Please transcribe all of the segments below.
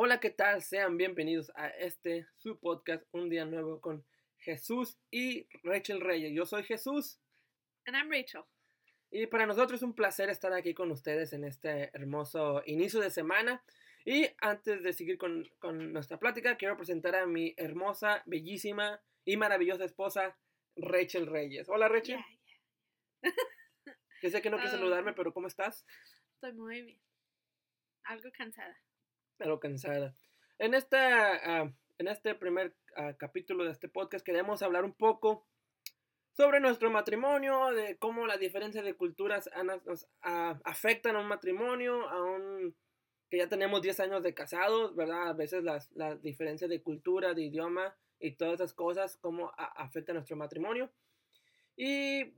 Hola, ¿qué tal? Sean bienvenidos a este su podcast Un día nuevo con Jesús y Rachel Reyes. Yo soy Jesús. And I'm Rachel. Y para nosotros es un placer estar aquí con ustedes en este hermoso inicio de semana. Y antes de seguir con, con nuestra plática, quiero presentar a mi hermosa, bellísima y maravillosa esposa, Rachel Reyes. Hola, Rachel. Yeah, Yo sé que no quieres Ah. saludarme, pero ¿cómo estás? Estoy muy bien. Algo cansada. Pero cansada. En, esta, ah, en este primer ah, capítulo de este podcast queremos hablar un poco sobre nuestro matrimonio, de cómo la diferencia de culturas a- nos ah, afectan a un matrimonio, a un que ya tenemos 10 años de casados, ¿verdad? A veces las, las diferencias de cultura, de idioma y todas esas cosas, cómo a- afectan nuestro matrimonio. Y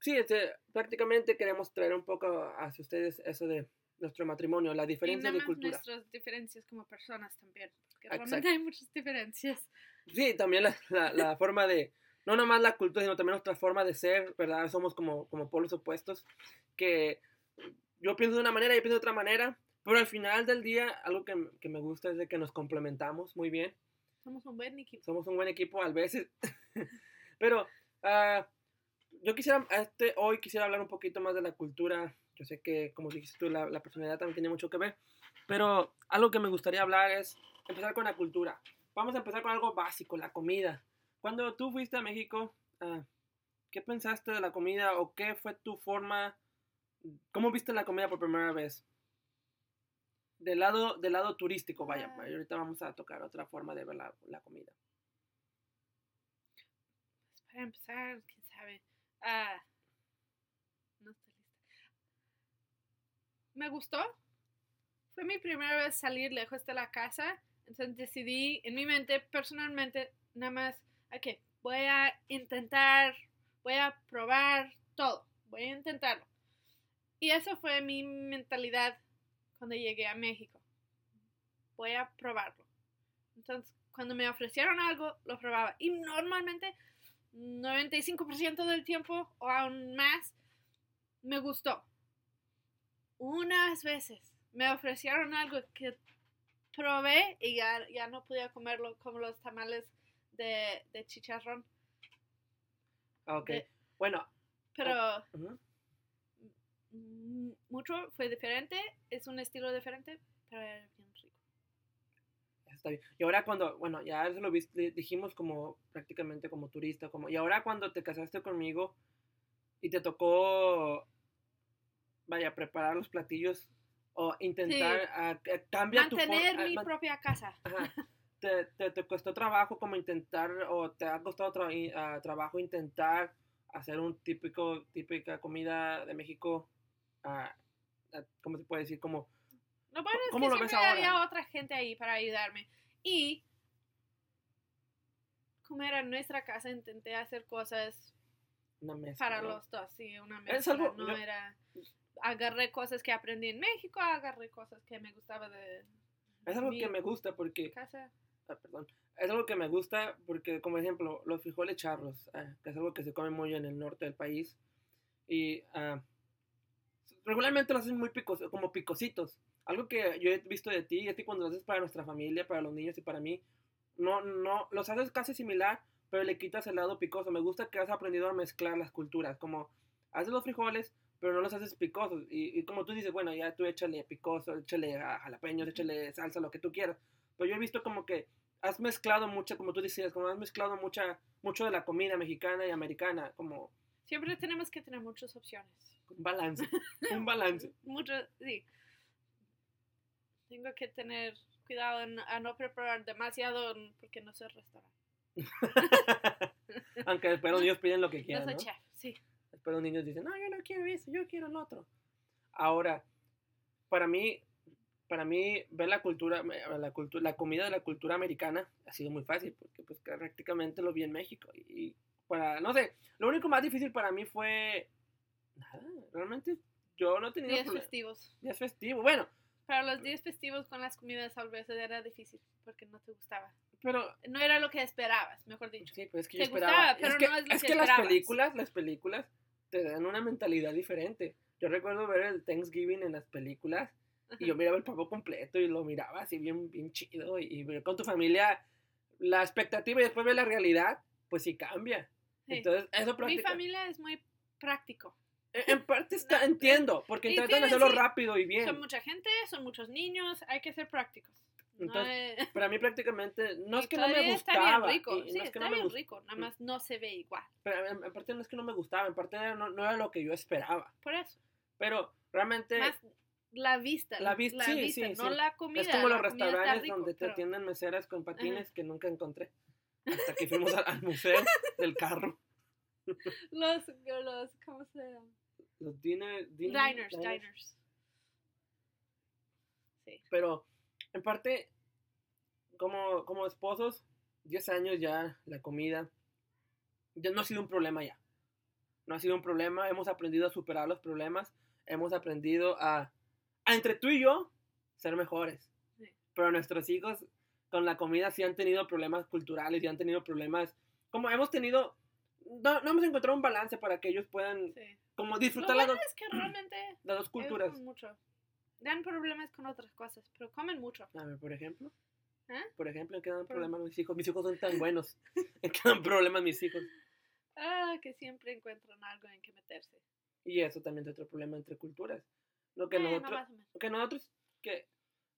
sí, este, prácticamente queremos traer un poco hacia ustedes eso de nuestro matrimonio, la Y diferencia nada de más cultura. nuestras diferencias como personas también. Porque Exacto. realmente hay muchas diferencias. Sí, también la, la- la forma de, no nomás la cultura, sino también nuestra forma de ser, ¿verdad? Somos como, como polos opuestos, que yo pienso de una manera y pienso de otra manera, pero al final del día, algo que, que me gusta es de que nos complementamos muy bien, Somos un buen equipo. somos un buen equipo a veces, pero ah, yo quisiera, este, hoy quisiera hablar un poquito más de la cultura, yo sé que, como dijiste tú, la, la personalidad también tiene mucho que ver, pero algo que me gustaría hablar es empezar con la cultura. Vamos a empezar con algo básico, la comida. Cuando tú fuiste a México, ah, ¿qué pensaste de la comida o qué fue tu forma? ¿Cómo viste la comida por primera vez? Del lado, del lado turístico, vaya. Ah. Ahorita vamos a tocar otra forma de ver la, la comida. Para empezar, quién sabe. Ah, no lista. Me gustó. Fue mi primera vez salir lejos de la casa. Entonces decidí en mi mente, personalmente, nada más, ok, voy a intentar, voy a probar todo. Voy a intentarlo. Y eso fue mi mentalidad cuando llegué a México. Voy a probarlo. Entonces, cuando me ofrecieron algo, lo probaba. Y normalmente 95% del tiempo o aún más, me gustó. Unas veces me ofrecieron algo que probé y ya, ya no podía comerlo, como los tamales de, de chicharrón. Ah, Ok. De- Bueno. Pero mm, mucho fue diferente, es un estilo diferente, pero era bien rico. Está bien. Y ahora cuando, bueno, ya eso lo viste, dijimos como prácticamente como turista, como, y ahora cuando te casaste conmigo y te tocó, vaya, preparar los platillos o intentar Sí. ah, que- cambia tu Mantener mi propia casa. te, te, te costó trabajo como intentar, o te ha costado tra- ah, trabajo intentar hacer un típico, típica comida de México, ah, ah, ¿cómo se puede decir? Como, Lo bueno es ¿Cómo que lo ves siempre ahora? había otra gente ahí para ayudarme. Y como era nuestra casa, intenté hacer cosas una mezcla. para ¿no? los dos, sí, una Es mezcla. algo- no era... Agarré cosas que aprendí en México, agarré cosas que me gustaba de Es algo que me gusta porque casa. ah, perdón, es algo que me gusta porque, como ejemplo, los frijoles charros, ah, que es algo que se come muy en el norte del país, y ah, regularmente los hacen muy picos, como picositos. Algo que yo he visto de ti, y es que cuando lo haces para nuestra familia, para los niños y para mí, no, no, los haces casi similar, pero le quitas el lado picoso. Me gusta que has aprendido a mezclar las culturas, como haces los frijoles, pero no los haces picosos. Y, y como tú dices, bueno, ya tú échale picoso, échale a- jalapeños, échale salsa, lo que tú quieras. Pero yo he visto como que has mezclado mucho, como tú decías, como has mezclado mucha, mucho de la comida mexicana y americana, como Siempre tenemos que tener muchas opciones. un balance, un balance. Mucho, sí. Tengo que tener cuidado en- a no preparar demasiado porque no soy restaurante. Aunque después los niños piden lo que No quieran, soy ¿no? chef, sí. Después los niños dicen, no, yo no quiero eso, yo quiero lo otro. Ahora, para mí, para mí, ver la cultura, la cultura, la comida de la cultura americana ha sido muy fácil, porque pues prácticamente lo vi en México. Y para, no sé, lo único más difícil para mí fue, nada, realmente yo no tenía Días festivos. Días festivos, bueno, Para los días festivos con las comidas a veces era difícil porque no te gustaba. pero No era lo que esperabas, mejor dicho. Sí, pues es que Te yo esperaba. gustaba, es pero que, no es lo es que que las películas, las películas te dan una mentalidad diferente. Yo recuerdo ver el Thanksgiving en las películas Y yo miraba el pavo completo y lo miraba así bien, bien chido. Y, y con tu familia la expectativa y después ver la realidad, pues sí cambia. Sí. Entonces, eso Mi familia es muy práctico. En, en parte está, No, entiendo, porque tienen, hacerlo sí, rápido y bien. Son mucha gente, son muchos niños, hay que ser prácticos. No Entonces, es- Pero a mí prácticamente, no es que no me está gustaba. bien rico, y- y sí, no es que está no me bien rico, nada Mm. más no se ve igual. Pero en, en parte no es que no me gustaba, en parte no, no era lo que yo esperaba. Por eso. Pero realmente Más la vista. la vis- sí, sí, no la comida. es como los está restaurantes rico, donde te pero- atienden meseras con patines que nunca encontré. Hasta que fuimos al, al museo del carro. Los, los, ¿cómo se llama? Los diner, diner- Diners, diners. diners. Sí. Pero en parte, como, como esposos, 10 años ya, la comida, ya no ha sido un problema ya. No ha sido un problema, hemos aprendido a superar los problemas, hemos aprendido a, a entre tú y yo, ser mejores. Sí. Pero nuestros hijos con la comida sí han tenido problemas culturales y han tenido problemas, como hemos tenido, no, no hemos encontrado un balance para que ellos puedan sí. como Lo disfrutar las dos, es que realmente las dos culturas. comen mucho. Dan problemas con otras cosas, pero comen mucho. A ver, por ejemplo. ¿Eh? Por ejemplo, ¿en qué dan problemas mis hijos? Mis hijos son tan buenos. ¿En qué dan problemas mis hijos? Ah, que siempre encuentran algo en que meterse. Y eso también es otro problema entre culturas. Lo que Eh, no, nosotros, más o menos. lo que nosotros, que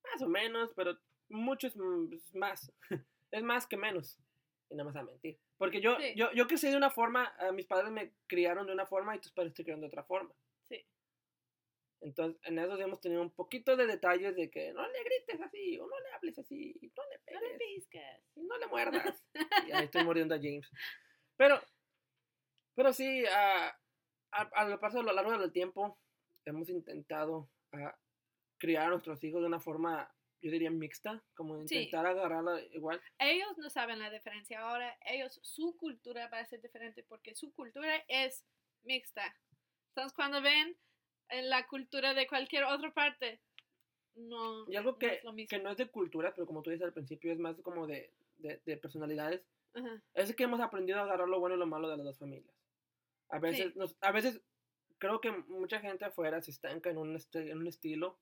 más o menos, pero muchos mm, es más. es más que menos. Y nada más a mentir. Porque yo, Sí. yo, yo crecí de una forma, a mis padres me criaron de una forma y tus padres te criaron de otra forma. Sí. Entonces, en eso sí hemos tenido un poquito de detalles de que no le grites así, o no le hables así, no le No le pegues. pisques. y no le muerdas. y ahí estoy mordiendo a James. Pero, pero sí, a, a, a lo paso a lo largo del tiempo, hemos intentado ah, criar a nuestros hijos de una forma, yo diría, mixta, como Sí. intentar agarrarla igual. Ellos no saben la diferencia. Ahora, ellos, su cultura va a ser diferente porque su cultura es mixta. Entonces, cuando ven en la cultura de cualquier otra parte, no, Y algo no que, es lo mismo. que no es de cultura, pero como tú dices al principio, es más como de, de, de personalidades, Ajá. es que hemos aprendido a agarrar lo bueno y lo malo de las dos familias. A veces, Sí. nos- a veces creo que mucha gente afuera se estanca en un, este- en un estilo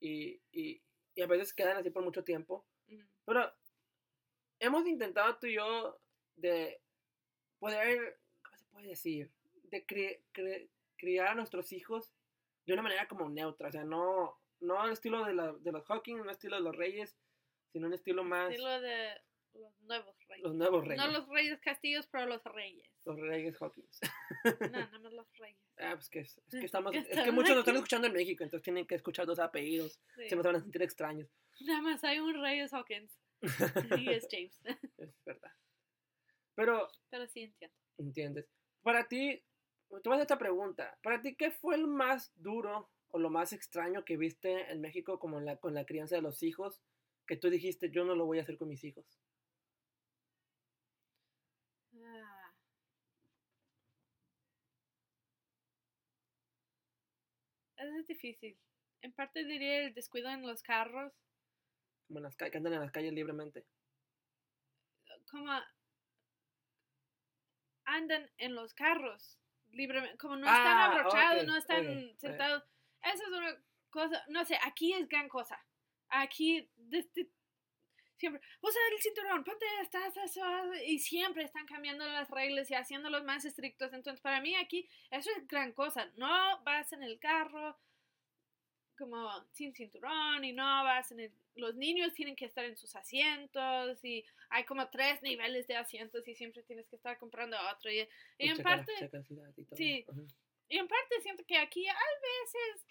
y, y, y a veces quedan así por mucho tiempo. Pero hemos intentado tú y yo de poder, ¿cómo se puede decir? De cri- cri- criar a nuestros hijos de una manera como neutra, o sea, no, no al estilo de, la- de los Hawking, no al estilo de los Reyes, sino un estilo más Estilo de los nuevos reyes. los nuevos Reyes. No los reyes castillos, pero los reyes. Los Reyes Hawkins. No, nada más los reyes. Ah, pues que es, es que estamos, es que muchos nos están escuchando en México, entonces tienen que escuchar dos apellidos, Sí. se nos van a sentir extraños. Nada más hay un reyes Hawkins. Y es James. es verdad. Pero, pero sí entiendo. ¿entiendes? Para ti, te vas a esta pregunta, para ti, ¿qué fue el más duro o lo más extraño que viste en México como en la, con la crianza de los hijos, que tú dijiste, yo no lo voy a hacer con mis hijos? Ah. Es difícil. En parte diría el descuido en los carros, Como en las calles, que andan en las calles libremente. como andan en los carros libremente, como no Ah, están abrochados, ok, no están sentados. Esa es una cosa, no sé, aquí es gran cosa. Aquí, desde, siempre, usa el cinturón, ponte esta, esta, esta", y siempre están cambiando las reglas y haciéndolos más estrictos. Entonces, para mí aquí, eso es gran cosa. No vas en el carro como sin cinturón y no vas en el... Los niños tienen que estar en sus asientos y hay como tres niveles de asientos y siempre tienes que estar comprando otro. Y, en checa parte... checa y todo. sí. Y en parte siento que aquí a veces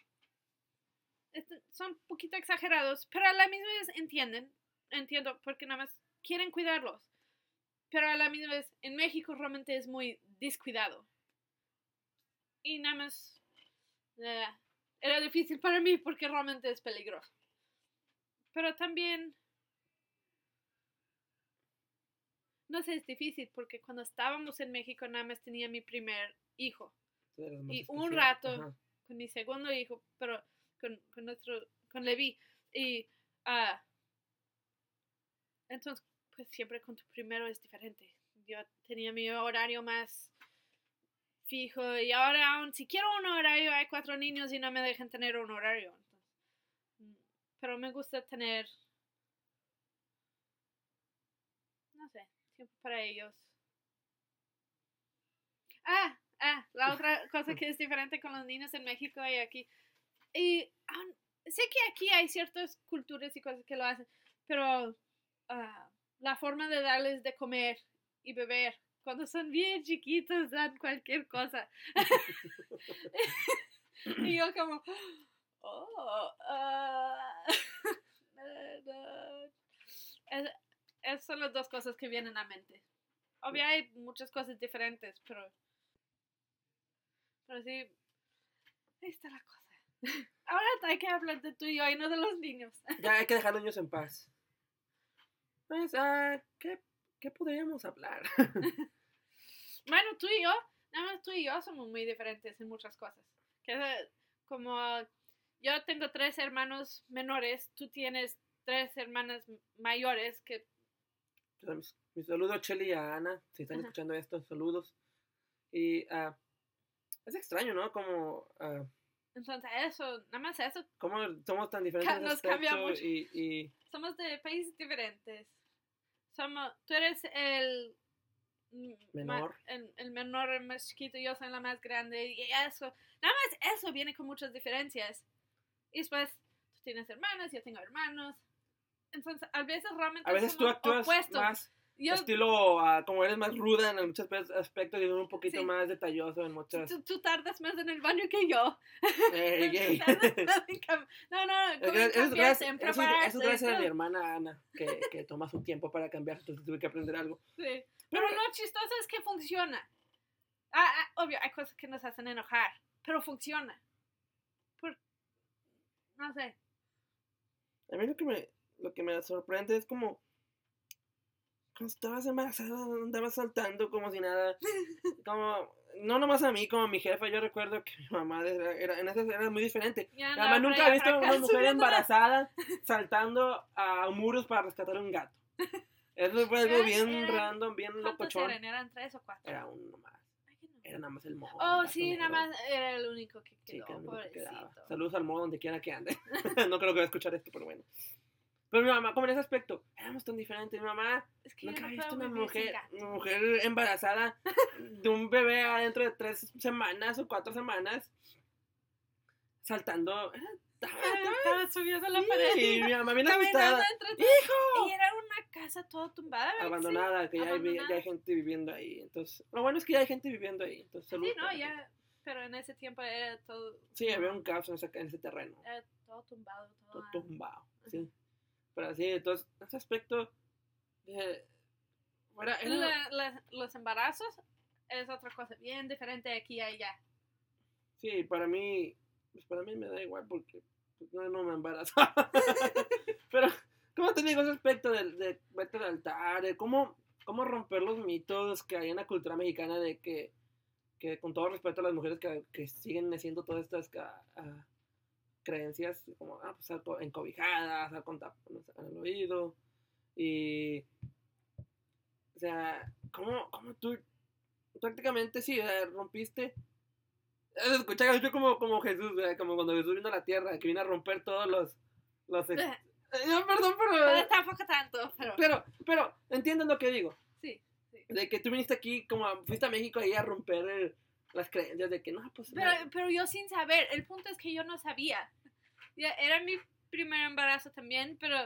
este, son un poquito exagerados, pero a la misma vez entienden, entiendo, porque nada más quieren cuidarlos. Pero a la misma vez, en México realmente es muy descuidado. Y nada más eh, era difícil para mí porque realmente es peligroso. Pero también, no sé, es difícil porque cuando estábamos en México nada más tenía mi primer hijo y un rato Ajá. con mi segundo hijo, pero con, con nuestro, con Levi. Y ah, entonces, pues siempre con tu primero es diferente. Yo tenía mi horario más fijo y ahora aún si quiero un horario hay cuatro niños y no me dejan tener un horario. Pero me gusta tener, no sé, tiempo para ellos. Ah, ah, la otra cosa que es diferente con los niños en México y aquí. Y aun- sé que aquí hay ciertas culturas y cosas que lo hacen, pero ah, la forma de darles de comer y beber cuando son bien chiquitos dan cualquier cosa. y yo como, oh, no". Es- son las dos cosas que vienen a mente. Obvio hay muchas cosas diferentes, pero, pero sí, ahí está la cosa. Ahora hay que hablar de tú y yo y no de los niños. Ya hay que dejar a los niños en paz. Pues, ah, ¿qué, ¿qué podríamos hablar? Bueno, tú y yo, nada más tú y yo somos muy diferentes en muchas cosas. Que como yo tengo tres hermanos menores, tú tienes tres hermanas mayores que mis, mis saludos a Cheli y a Ana, si están Ajá. escuchando esto, saludos. Y ah, es extraño, ¿no? Como, ah, entonces eso, nada más eso, cómo somos tan diferentes Nos cambia aspecto mucho. y, y somos de países diferentes. Somos, tú eres el ma- Menor. el, el menor, el más chiquito, yo soy la más grande y eso, nada más eso viene con muchas diferencias. Y después tú tienes hermanas, yo tengo hermanos. Entonces, a veces realmente a veces tú actúas opuestos. más Yo, estilo, ah, como eres más ruda en muchos pe- aspectos y un poquito Sí. más detalloso en muchas... tú, tú tardas más en el baño que yo. Ey, ey. Tardas más en cam- no, no, en Eso gracias, a mi hermana Ana, que, que toma su tiempo para cambiar, entonces tuve que aprender algo. Sí. Pero lo chistoso es que funciona. Ah, ah, obvio, hay cosas que nos hacen enojar, pero funciona. No sé. A mí lo que me, lo que me sorprende es como cuando estabas embarazada andabas saltando como si nada, como no nomás a mí, como a mi jefa, yo recuerdo que mi mamá era, era- en esas era muy diferente. Mi mamá nunca ha visto a una mujer embarazada saltando a muros para rescatar a un gato. Eso fue algo bien eran- random, bien ¿Cuántos locochón. eran? ¿Eran tres o cuatro? Era uno más. Era nada más el mojo. Oh, sí, nada más era el único que Sí, quedó, que único quedaba. Saludos al modo donde quiera que ande. no creo que va a escuchar esto, pero bueno. Pero mi mamá, como en ese aspecto, éramos tan diferentes. Mi mamá Es que nunca no ha visto una mujer, una mujer embarazada de un bebé adentro de tres semanas o cuatro semanas saltando. Era- Estaba subiendo la Sí, pared. y mi mamá bien asustada. ¡Hijo! Y era una casa toda tumbada. ¿verdad que sí? Abandonada, que ya hay, abandonada. ya hay gente viviendo ahí. Entonces, lo bueno es que ya hay gente viviendo ahí. Entonces, Sí, no, ya. gente. Pero en ese tiempo era todo. Sí, había un caos en ese, en ese terreno. Era todo tumbado. Todo, todo tumbado, sí. Pero así, entonces, ese aspecto, eh, era, era- La- la- los embarazos es otra cosa bien diferente aquí y allá. sí, para mí, pues para mí me da igual porque pues, no, no me embarazo. Pero, ¿cómo te digo ese aspecto de, de vete al altar, de cómo, cómo romper los mitos que hay en la cultura mexicana de que, que con todo respeto a las mujeres que, que siguen haciendo todas estas ah, creencias, como ah, pues, encobijadas, al con tapones el oído, y, o sea, ¿cómo, cómo tú prácticamente sí, rompiste eh, Escucha, escucha como, como Jesús, ¿verdad? como cuando Jesús vino a la tierra, que vino a romper todos los... los ex- Eh, no, perdón, Pero pero... tampoco tanto, pero Pero, pero, entienden lo que digo. sí. De que tú viniste aquí, como a- fuiste a México ahí a romper el- las creencias de que no, pues... Pero, no. pero yo sin saber, el punto es que yo no sabía. Ya, era mi primer embarazo también, pero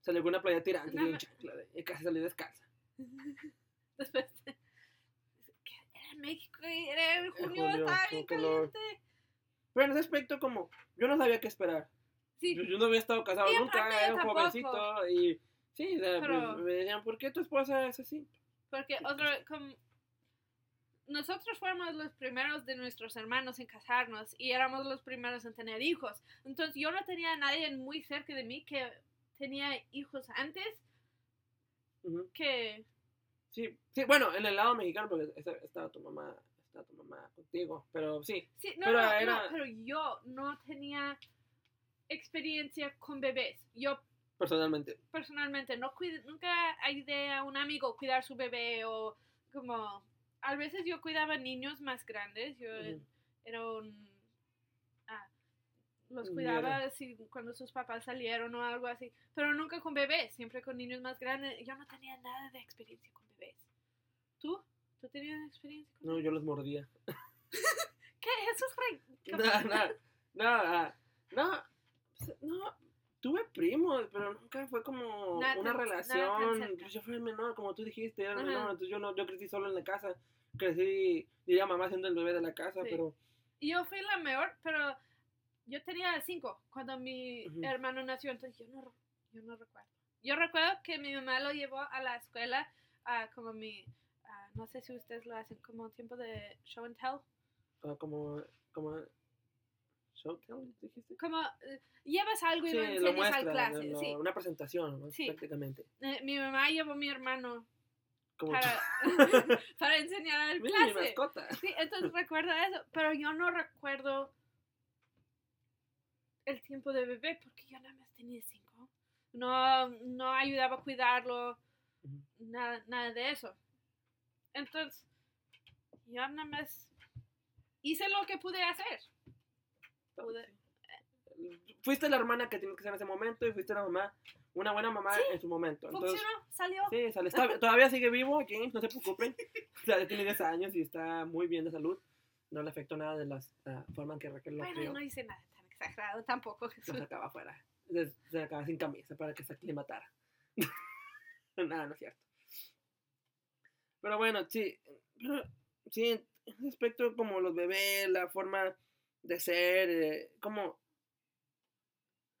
Salió con una playa tirante No y un chancla, y casi salí descalza. después México y era en junio, junio, estaba bien calor. caliente. Pero en ese aspecto, como, yo no sabía qué esperar. Sí, Yo, yo no había estado casado nunca, era un tampoco. jovencito y... Sí, o sea, Pero- pues, me decían, ¿por qué tu esposa es así? porque otra vez, como nosotros fuimos los primeros de nuestros hermanos en casarnos y éramos los primeros en tener hijos. Entonces yo no tenía a nadie muy cerca de mí que tenía hijos antes Ujú. que Sí, sí, bueno, en el lado mexicano, porque esta- estaba tu mamá, estaba tu mamá contigo, pero sí, Sí, no, Pero no, no, era- pero yo no tenía experiencia con bebés. Yo personalmente. personalmente no cuid- nunca ayudé a un amigo cuidar su bebé o como a veces yo cuidaba niños más grandes. Yo Ujú. era un ah, los cuidaba si, cuando sus papás salieron o algo así, pero nunca con bebés, siempre con niños más grandes. Yo no tenía nada de experiencia con. ¿Tú? ¿Tú tenías experiencia con No, yo los mordía. ¿Qué? Eso es re... No, no, no, ah, no, pues, no, tuve primos, pero nunca fue como Nada una relación. Pues yo fui el menor, como tú dijiste, era menor, entonces yo no, yo crecí solo en la casa, crecí, diría mamá siendo el bebé de la casa, Sí. pero yo fui la mejor, pero yo tenía cinco cuando mi hermano nació, entonces yo no, yo no recuerdo. Yo recuerdo que mi mamá lo llevó a la escuela a como mi, no sé si ustedes lo hacen, como tiempo de show and tell. ah, como, como, showtime, dijiste. Como eh, llevas algo y Sí, lo lo enseñas muestra, al clase. lo- sí. una presentación, ¿no? Sí. prácticamente. Eh, mi mamá llevó a mi hermano para, para enseñar al Mira mi clase. mascota. Sí, entonces recuerdo eso, pero yo no recuerdo el tiempo de bebé porque yo nada más tenía cinco. No, no ayudaba a cuidarlo, nada, nada de eso. Entonces, yo nada más hice lo que pude hacer. Pude- Fuiste la hermana que tienes que ser en ese momento y fuiste la mamá, una buena mamá Sí, en su momento. Entonces, Funcionó, salió. Sí, sale, está- todavía sigue vivo, James, no se preocupen. O sea, tiene 10 años y está muy bien de salud. No le afectó nada de la forma en que Raquel lo Bueno, crió. no hice nada tan exagerado tampoco. Lo sacaba afuera. Se, se sacaba sin camisa para que se aclimatara. nada, no es cierto. Pero bueno, sí. Pero, sí, en ese aspecto como los bebés, la forma de ser, eh, como...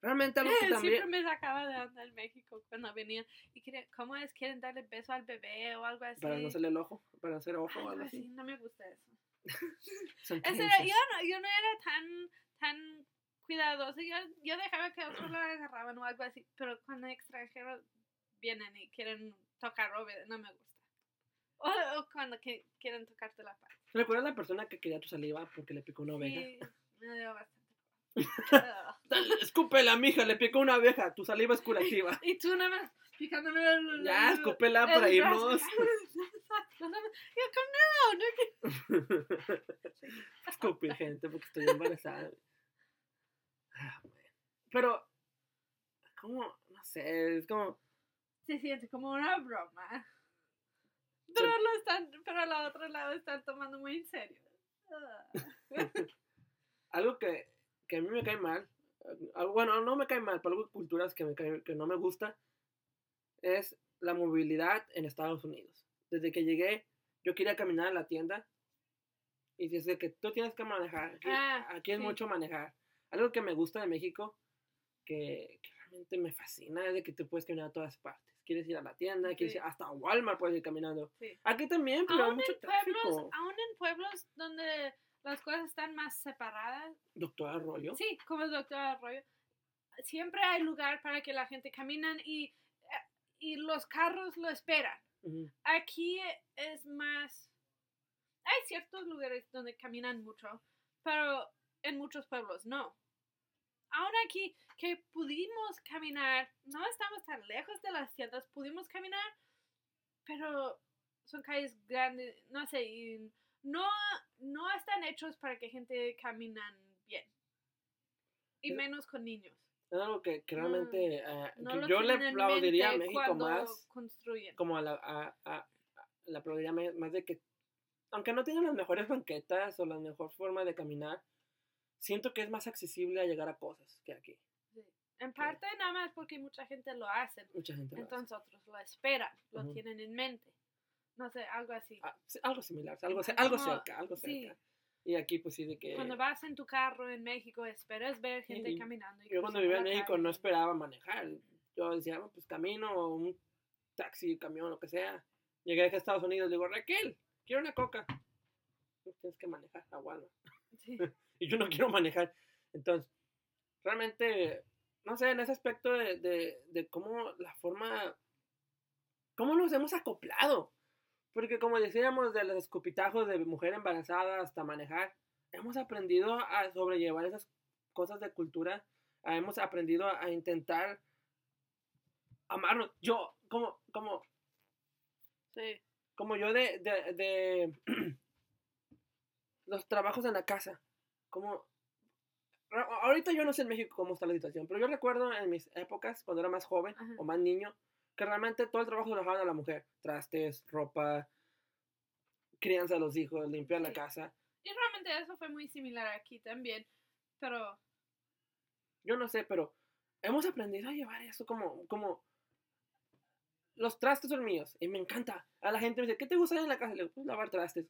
Realmente algo que también... Siempre me sacaba de onda en México cuando venían y quería, ¿cómo es? ¿Quieren darle beso al bebé o algo así? Para no hacerle el ojo, para hacer ojo o Algo así, así. no me gusta eso. Era- yo, no, yo no era tan, tan cuidadosa, yo, yo dejaba que otros lo agarraban o algo así, pero cuando extranjeros vienen y quieren tocar no me gusta. O, o cuando que, quieren tocarte la parte. ¿Recuerdas la persona que quería tu saliva porque le picó una oveja? Sí, me dio bastante. Escúpela, mija, le picó una abeja, tu saliva es curativa. y tú nada más picándome el, Ya, el- escúpela el para irnos. Yo con no, Escupir gente porque estoy embarazada. Ah. Pero, ¿cómo? No sé, es como... se siente como una broma. Pero lo están, pero al otro lado están tomando muy en serio. Ah. Algo que, que a mí me cae mal, algo- bueno, no me cae mal, pero algo de culturas que, me cae- que no me gusta, es la movilidad en Estados Unidos. Desde que llegué, yo quería caminar a la tienda y dice que tú tienes que manejar. Aquí, Ah, aquí es sí. mucho manejar. Algo que me gusta de México, que, que realmente me fascina, es de que tú puedes caminar a todas partes. Quieres ir a la tienda, quieres Sí. ir hasta Walmart, puedes ir caminando. Sí. Aquí también, pero hay Aún mucho en, pueblos, tráfico. aún en pueblos donde las cosas están más separadas, Doctor Arroyo. sí, como el doctor Arroyo, siempre hay lugar para que la gente caminen y, eh, y los carros lo esperan. Ujú. Aquí es más... Hay ciertos lugares donde caminan mucho, pero en muchos pueblos no. Aún aquí que pudimos caminar, no estamos tan lejos de las tiendas, pudimos caminar, pero son calles grandes, no sé, y no, no están hechos para que gente caminan bien. Y menos con niños. Es algo que, realmente No que lo yo le aplaudiría a México más, construyen. como a la, a, a- le aplaudiría más de que, aunque no tienen las mejores banquetas o la mejor forma de caminar, siento que es más accesible a llegar a cosas que aquí. Sí. En parte nada más porque mucha gente lo hace. Mucha gente lo hace. Entonces otros lo esperan, lo Ujú. tienen en mente. No sé, algo así. Ah, sí, algo similar, algo, Como- algo cerca, algo sí. cerca. Y aquí pues sí de que... Cuando vas en tu carro en México, esperas ver gente Sí. caminando. y Yo cuando vivía en México calle. no esperaba manejar. Yo decía, "Ah, pues camino, o un taxi, camión, lo que sea. Llegué a Estados Unidos, le digo, Raquel, quiero una coca. "No, Tienes que manejar a Walmart. Sí. Y yo no quiero manejar. Entonces, realmente, no sé, en ese aspecto de, de, de cómo la forma, cómo nos hemos acoplado. Porque como decíamos, de los escupitajos de mujer embarazada hasta manejar, hemos aprendido a sobrellevar esas cosas de cultura, ah, hemos aprendido a intentar amarnos. Yo, como, como, Sí. como yo de, de, de los trabajos en la casa, como Ahorita yo no sé en México cómo está la situación, pero yo recuerdo en mis épocas, cuando era más joven Ajá. o más niño, que realmente todo el trabajo lo dejaban a la mujer. Trastes, ropa, crianza de los hijos, limpiar la casa. Y realmente eso fue muy similar aquí también. Pero Yo no sé, pero hemos aprendido a llevar eso como, como los trastes son míos y me encanta. A la gente me dice, ¿qué te gusta en la casa? Le digo, pues lavar trastes.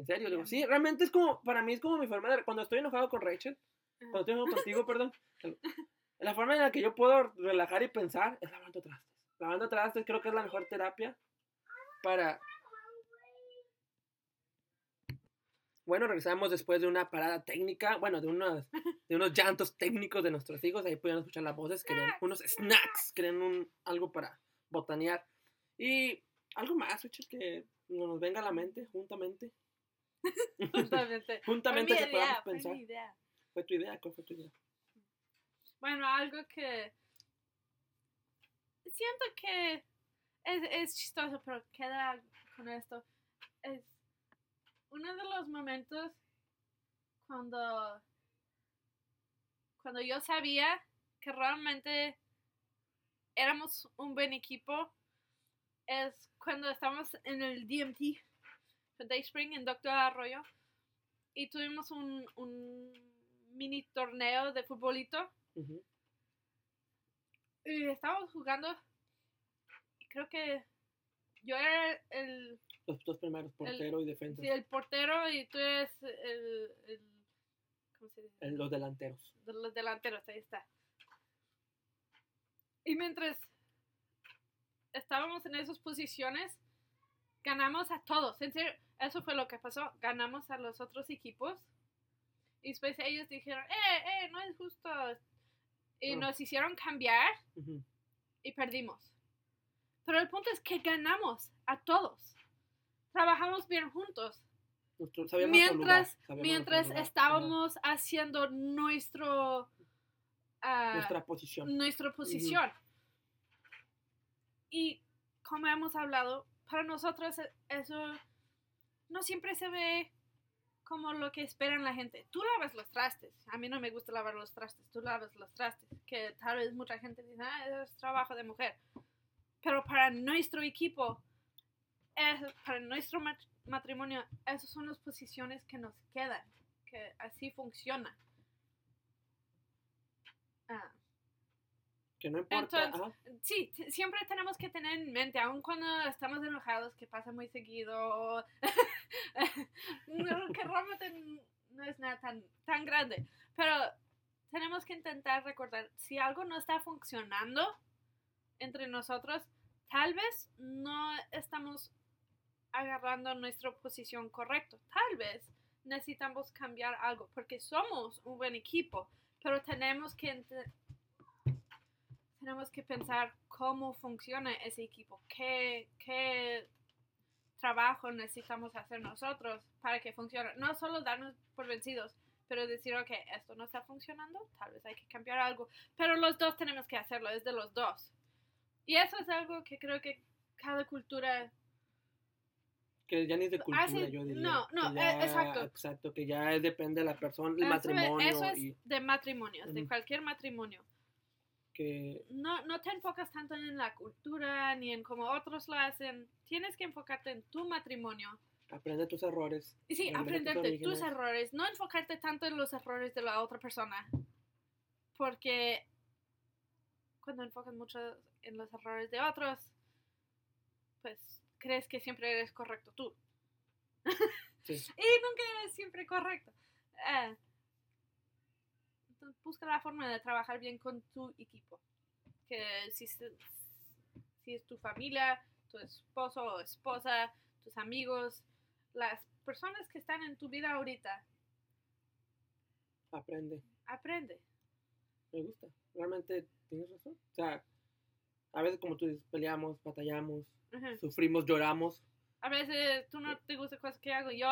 ¿En serio? Le digo, sí, realmente es como, para mí es como mi forma de, cuando estoy enojado con Rachel, Ajá. cuando estoy enojado contigo, perdón, la forma en la que yo puedo relajar y pensar es lavando trastes. Lavando trastes creo que es la mejor terapia para... Bueno, regresamos después de una parada técnica, bueno, de unos, de unos llantos técnicos de nuestros hijos, ahí pudieron escuchar las voces, querían unos snacks, querían un, algo para botanear. Y algo más, Richard, que nos venga a la mente, juntamente. Justamente. Juntamente Fue que mi podamos idea, fue pensar. mi idea. ¿Fue tu idea? ¿Cuál fue tu idea? Bueno, algo que siento que es, es chistoso, pero queda con esto. Es uno de los momentos cuando, cuando yo sabía que realmente éramos un buen equipo es cuando estábamos en el DMT, Day Spring en Doctor Arroyo, y tuvimos un, un mini torneo de futbolito y estábamos jugando. Y creo que yo era el, Los dos primeros, portero y defensa. sí, el portero y tú eres el, el ¿cómo se dice? El- los delanteros. de los delanteros, ahí está. Y mientras estábamos en esas posiciones, ganamos a todos. En serio, eso fue lo que pasó. Ganamos a los otros equipos. Y después ellos dijeron, eh, eh, no es justo. Y Ah. nos hicieron cambiar y perdimos. Pero el punto es que ganamos a todos. Trabajamos bien juntos. Sabíamos Mientras, mientras lugar, estábamos haciendo nuestro... ah, nuestra posición. nuestra posición. Y como hemos hablado, para nosotros e- eso no siempre se ve como lo que esperan la gente. Tú lavas los trastes. A mí no me gusta lavar los trastes. Tú lavas los trastes. Que tal vez mucha gente dice, ah, es trabajo de mujer. Pero para nuestro equipo, es- para nuestro mat- matrimonio, esas son las posiciones que nos quedan. Que así funciona. Ah. Que no importa. Entonces, Sí, siempre tenemos que tener en mente, aun cuando estamos enojados, que pasa muy seguido, que no es nada tan, tan grande, pero tenemos que intentar recordar, si algo no está funcionando entre nosotros, tal vez no estamos agarrando nuestra posición correcta, tal vez necesitamos cambiar algo, porque somos un buen equipo, pero tenemos que tenemos que pensar cómo funciona ese equipo, qué, qué trabajo necesitamos hacer nosotros para que funcione. No solo darnos por vencidos, pero decir, ok, esto no está funcionando, tal vez hay que cambiar algo. Pero los dos tenemos que hacerlo, es de los dos. Y eso es algo que creo que cada cultura que ya ni es de cultura, Hace- yo diría. no, no, que eh, ya- exacto. Exacto, que ya es- depende de la persona, el Eso es- matrimonio Eso es y de matrimonios, de Ujú. cualquier matrimonio. Que No, no te enfocas tanto en la cultura ni en cómo otros lo hacen. Tienes que enfocarte en tu matrimonio. aprende tus errores. Y sí, regresa a aprender de tus errores. No enfocarte tanto en los errores de la otra persona. Porque cuando enfocas mucho en los errores de otros, pues crees que siempre eres correcto tú. Sí. Y nunca eres siempre correcto. Eh, entonces, busca la forma de trabajar bien con tu equipo. Que si, si es tu familia, tu esposo o esposa, tus amigos, las personas que están en tu vida ahorita, Aprende. aprende. Me gusta. Realmente tienes razón. O sea, a veces como tú dices, peleamos, batallamos, sufrimos, lloramos. A veces tú no te gusta cosas que hago yo,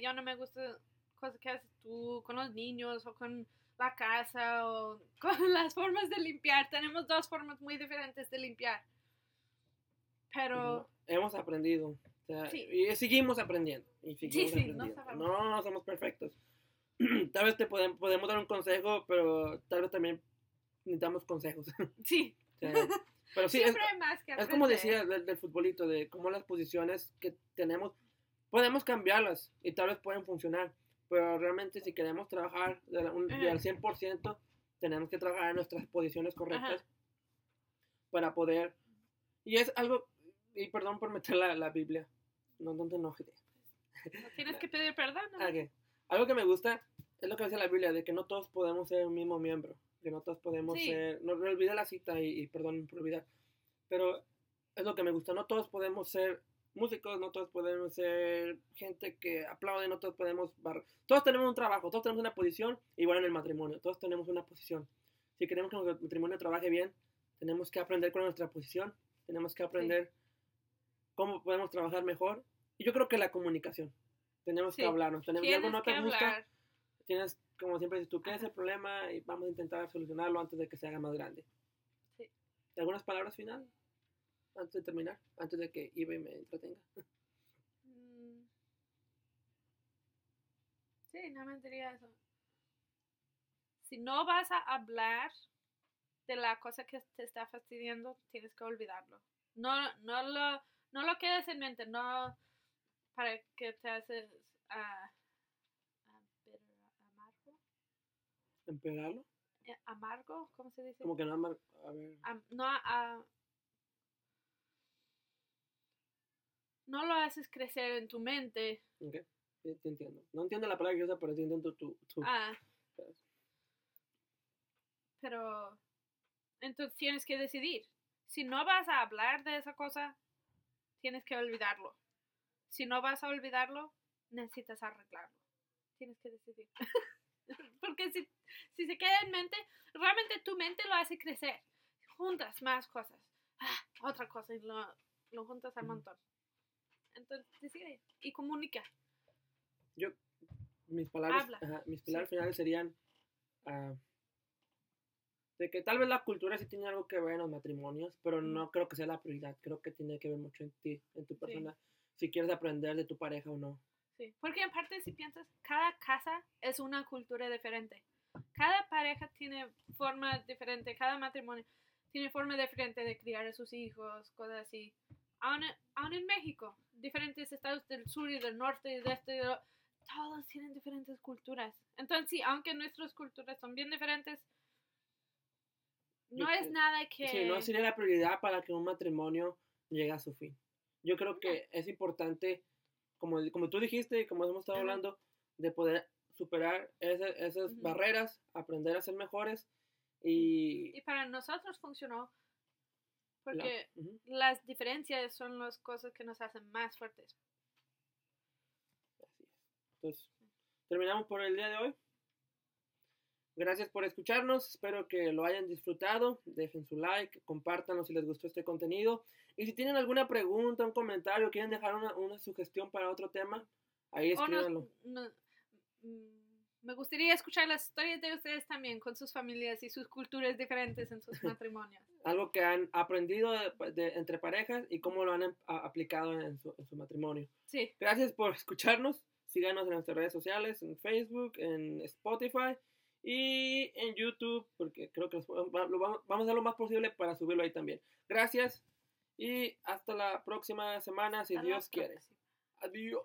yo no me gusta cosas que haces tú con los niños o con la casa o con las formas de limpiar. Tenemos dos formas muy diferentes de limpiar. Pero hemos aprendido. O sea, Sí. Y seguimos aprendiendo. Y seguimos sí, no aprendiendo. sabemos. no, no somos perfectos. tal vez te podem- podemos dar un consejo, pero tal vez también necesitamos consejos. Sí, O sea, pero sí, es, siempre hay más que es como decía del, del futbolito, de cómo las posiciones que tenemos, podemos cambiarlas y tal vez pueden funcionar, pero realmente si queremos trabajar de la- un- de al Ajá. 100%, tenemos que trabajar en nuestras posiciones correctas Ajá. para poder... Y es algo, y perdón por meter la, la Biblia, no, no te enojes. No tienes que pedir perdón. ¿no? Ah, ok. Algo que me gusta es lo que dice la Biblia, de que no todos podemos ser un mismo miembro, que no todos podemos Sí. ser, no, no olvidé la cita y, y perdón por olvidar, pero es lo que me gusta, no todos podemos ser músicos, no todos podemos ser gente que aplaude, no todos podemos barrer, todos tenemos un trabajo, todos tenemos una posición, igual en el matrimonio, todos tenemos una posición. Si queremos que nuestro matrimonio trabaje bien, tenemos que aprender con nuestra posición, tenemos que aprender cómo podemos trabajar mejor, y yo creo que la comunicación. Tenemos Sí. que hablarnos. Tenemos, si algo no te gusta, tienes, como siempre dices tú, ¿qué es el problema? Y vamos a intentar solucionarlo antes de que se haga más grande. Sí. ¿Algunas palabras finales? Antes de terminar, antes de que Ibe me entretenga. Mm. Sí, no me diría eso. Si no vas a hablar de la cosa que te está fastidiando, tienes que olvidarlo. No, no lo, no lo quedes en mente, no para que te haces ah, pero amargo, ¿Empeorarlo? Eh, amargo, ¿cómo se dice? Como que no, mar- a ver. No, ah, no lo haces crecer en tu mente. ok, sí, te entiendo. No entiendo la palabra que usa, pero sí entiendo tu. tu Ah, pero entonces tienes que decidir. Si no vas a hablar de esa cosa, tienes que olvidarlo. Si no vas a olvidarlo, necesitas arreglarlo. Tienes que decidir. Porque si, si se queda en mente, realmente tu mente lo hace crecer. Juntas más cosas. Ah, otra cosa y lo, lo juntas al montón. Entonces decide y comunica. mis palabras, ajá, mis palabras finales serían ah, de que tal vez la cultura sí tiene algo que ver en los matrimonios, pero no creo que sea la prioridad. Creo que tiene que ver mucho en ti, en tu persona, si quieres aprender de tu pareja o no. Sí, porque en parte si piensas, cada casa es una cultura diferente. Cada pareja tiene forma diferente, cada matrimonio tiene forma diferente de criar a sus hijos, cosas así. Aún, aún en México, diferentes estados del sur y del norte y de este y de lo- todos tienen diferentes culturas. Entonces, sí, aunque nuestras culturas son bien diferentes, no Yo es nada que... Sí, no sería la prioridad para que un matrimonio llegue a su fin. Yo creo que es importante, como, como tú dijiste y como hemos estado Ajá. hablando, de poder superar ese- esas Ujú. barreras, aprender a ser mejores y... Y para nosotros funcionó la- porque Ujú. las diferencias son las cosas que nos hacen más fuertes. Así es. Entonces, terminamos por el día de hoy. Gracias por escucharnos. Espero que lo hayan disfrutado. Dejen su like, compártanlo si les gustó este contenido. Y si tienen alguna pregunta, un comentario, quieren dejar una, una sugestión para otro tema, ahí escríbanlo. no- mm, me gustaría escuchar las historias de ustedes también con sus familias y sus culturas diferentes en sus matrimonios. Algo que han aprendido de- de- entre parejas y cómo lo han em- a- aplicado en su, en su matrimonio. Sí, Gracias por escucharnos. Síganos en nuestras redes sociales, en Facebook, en Spotify y en YouTube, porque creo que lo vamos, vamos a hacer lo más posible para subirlo ahí también. Gracias y hasta la próxima semana, si hasta Dios quiere. próxima. Adiós.